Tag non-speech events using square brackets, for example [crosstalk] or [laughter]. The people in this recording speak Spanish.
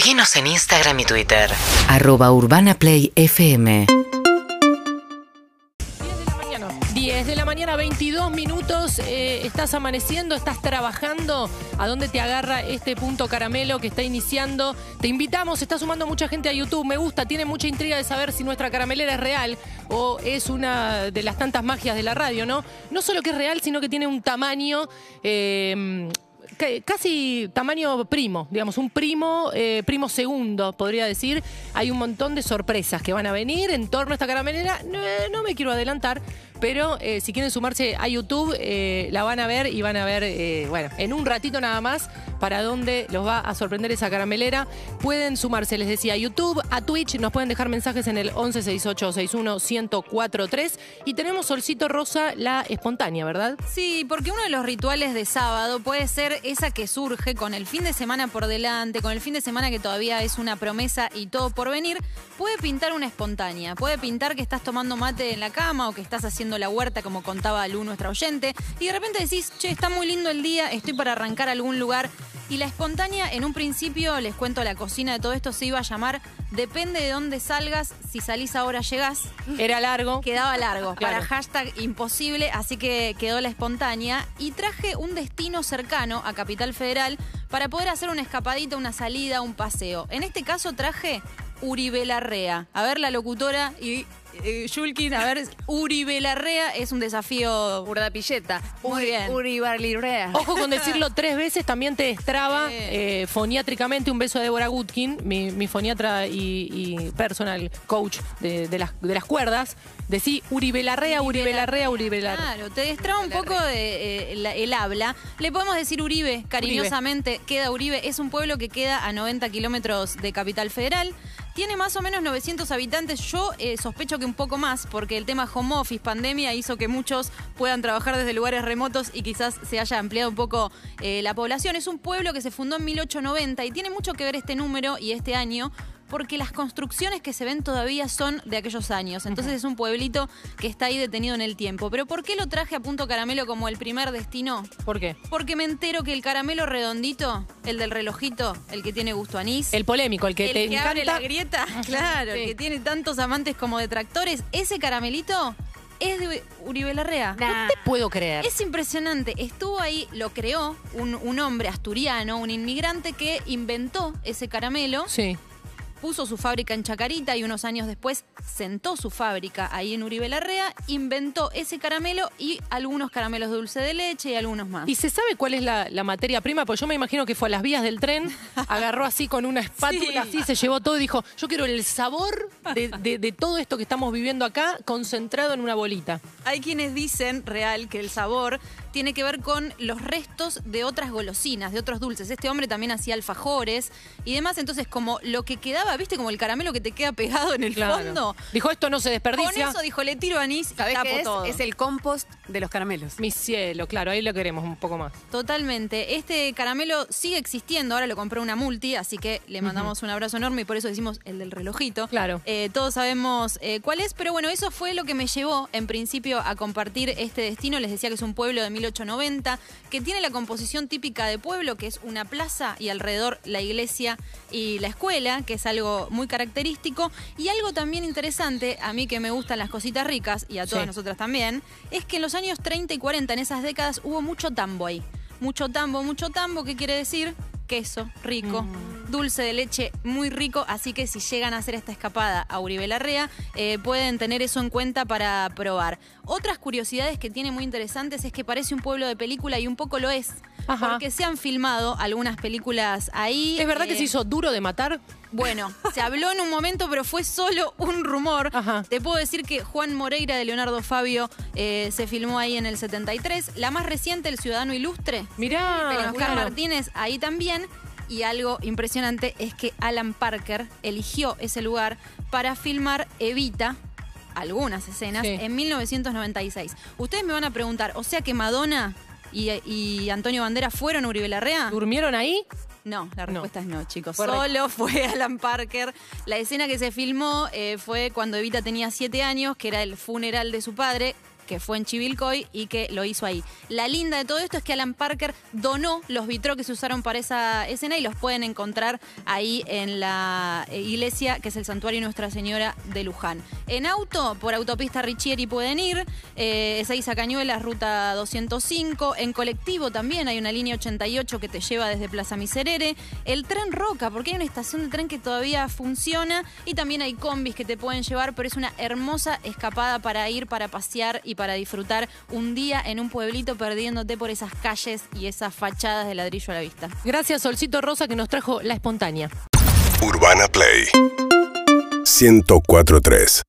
Seguinos en Instagram y Twitter. Arroba Urbana Play FM. 10 de la mañana. 10 de la mañana, 22 minutos. eh, estás amaneciendo, estás trabajando. ¿A dónde te agarra este punto caramelo que está iniciando? Te invitamos, está sumando mucha gente a YouTube. Me gusta, tiene mucha intriga de saber si nuestra caramelera es real o es una de las tantas magias de la radio, ¿no? No solo que es real, sino que tiene un tamaño. eh, casi tamaño primo, digamos, un primo, eh, primo segundo, podría decir. Hay un montón de sorpresas que van a venir en torno a esta caramelera. No, no me quiero adelantar, pero eh, si quieren sumarse a YouTube, eh, la van a ver y van a ver, eh, bueno, en un ratito nada más, para dónde los va a sorprender esa caramelera. Pueden sumarse, les decía, a YouTube, a Twitch, nos pueden dejar mensajes en el 1168611043 y tenemos Solcito Rosa, la espontánea, ¿verdad? Sí, porque uno de los rituales de sábado puede ser esa que surge con el fin de semana por delante, con el fin de semana que todavía es una promesa y todo por venir. Puede pintar una espontánea, puede pintar que estás tomando mate en la cama o que estás haciendo la huerta, como contaba Lu, nuestra oyente, y de repente decís, che, está muy lindo el día, estoy para arrancar a algún lugar. Y la espontánea, en un principio, les cuento la cocina de todo esto, se iba a llamar Depende de dónde salgas, si salís ahora llegás. Era largo. Quedaba largo, Claro. para hashtag imposible, así que quedó la espontánea. Y traje un destino cercano a Capital Federal para poder hacer una escapadita, una salida, un paseo. En este caso traje Uribe Larrea. A ver, la locutora y. eh, Yulkin, a ver, Uribe Larrea es un desafío. Urdapilleta. Muy bien. Uribarlirrea. Ojo con decirlo [laughs] tres veces, también te destraba eh, foniátricamente. Un beso a Débora Gutkin, mi, mi foniatra y, y personal coach de, de las, de las cuerdas. Decí Uribe Larrea, Uribe Larrea, Uribe Larrea. Claro, te destraba un poco de, eh, la- el habla. Le podemos decir Uribe, cariñosamente, queda Uribe. Es un pueblo que queda a 90 kilómetros de Capital Federal. Tiene más o menos 900 habitantes. Yo eh, sospecho que un poco más, porque el tema home office, pandemia, hizo que muchos puedan trabajar desde lugares remotos y quizás se haya ampliado un poco eh, la población. Es un pueblo que se fundó en 1890 y tiene mucho que ver este número y este año porque las construcciones que se ven todavía son de aquellos años. Entonces es un pueblito que está ahí detenido en el tiempo. Pero ¿por qué lo traje a Punto Caramelo como el primer destino? ¿Por qué? Porque me entero que el caramelo redondito, el del relojito, el que tiene gusto anís, El polémico, el que el te que abre encanta. la grieta, [laughs] claro, el que tiene tantos amantes como detractores, ese caramelito es de Uribe Larrea. Nah. Te puedo creer. Es impresionante. Estuvo ahí, lo creó un, un hombre asturiano, un inmigrante que inventó ese caramelo Sí. Puso su fábrica en Chacarita y unos años después sentó su fábrica ahí en Uribe Larrea, inventó ese caramelo y algunos caramelos de dulce de leche y algunos más. ¿Y se sabe cuál es la, la materia prima? Pues yo me imagino que fue a las vías del tren, [laughs] agarró así con una espátula, Sí. así, se llevó todo y dijo, yo quiero el sabor de, de- de todo esto que estamos viviendo acá concentrado en una bolita. Hay quienes dicen, real, que el sabor tiene que ver con los restos de otras golosinas, de otros dulces. Este hombre también hacía alfajores y demás, entonces como lo que quedaba, viste, como el caramelo que te queda pegado en el fondo. Dijo, esto no se Con desperdicia. eso dijo, le tiro anís y ¿Sabés tapo qué es? todo. Es el compost de los caramelos. Mi cielo, claro, ahí lo queremos un poco más. Totalmente. Este caramelo sigue existiendo. Ahora lo compró una multi, así que le mandamos un abrazo enorme y por eso decimos el del relojito. Claro. Eh, todos sabemos eh, cuál es, pero bueno, eso fue lo que me llevó en principio a compartir este destino. Les decía que es un pueblo de 1890, que tiene la composición típica de pueblo, que es una plaza y alrededor la iglesia y la escuela, que es algo muy característico. Y algo también interesante, a mí que me gustan las cositas ricas y a todas Sí. nosotras también, es que en los años 30 y 40, en esas décadas, hubo mucho tambo ahí. Mucho tambo, mucho tambo, ¿qué quiere decir? Queso rico, dulce de leche muy rico, así que si llegan a hacer esta escapada a Uribe Larrea, eh, pueden tener eso en cuenta para probar. Otras curiosidades que tiene muy interesantes es que parece un pueblo de película y un poco lo es, Ajá. porque se han filmado algunas películas ahí. ¿Es verdad que eh, se hizo duro de matar? bueno, se habló en un momento, pero fue solo un rumor. Ajá. Te puedo decir que Juan Moreira de Leonardo Fabio eh, se filmó ahí en el 73. La más reciente, El Ciudadano Ilustre, Mirá, de Oscar claro. Martínez, ahí también. Y algo impresionante es que Alan Parker eligió ese lugar para filmar Evita, algunas escenas, Sí. en 1996. Ustedes me van a preguntar, o sea que Madonna y, y Antonio Bandera fueron a Uribe Larrea? ¿Durmieron ahí? No, la respuesta es no, chicos. Fue Solo fue [laughs] Alan Parker. La escena que se filmó eh, fue cuando Evita tenía siete años, que era el funeral de su padre, que fue en Chivilcoy y que lo hizo ahí. La linda de todo esto es que Alan Parker donó los vitros que se usaron para esa escena y los pueden encontrar ahí en la eh, iglesia que es el santuario Nuestra Señora de Luján. En auto, por autopista Richieri pueden ir, eh, Ezeiza Cañuelas, ruta 205. En colectivo también hay una línea 88 que te lleva desde Plaza Miserere. El tren Roca, porque hay una estación de tren que todavía funciona y también hay combis que te pueden llevar, pero es una hermosa escapada para ir, para pasear y para disfrutar un día en un pueblito perdiéndote por esas calles y esas fachadas de ladrillo a la vista. Gracias, Solcito Rosa, que nos trajo la espontánea. Urbana Play 1043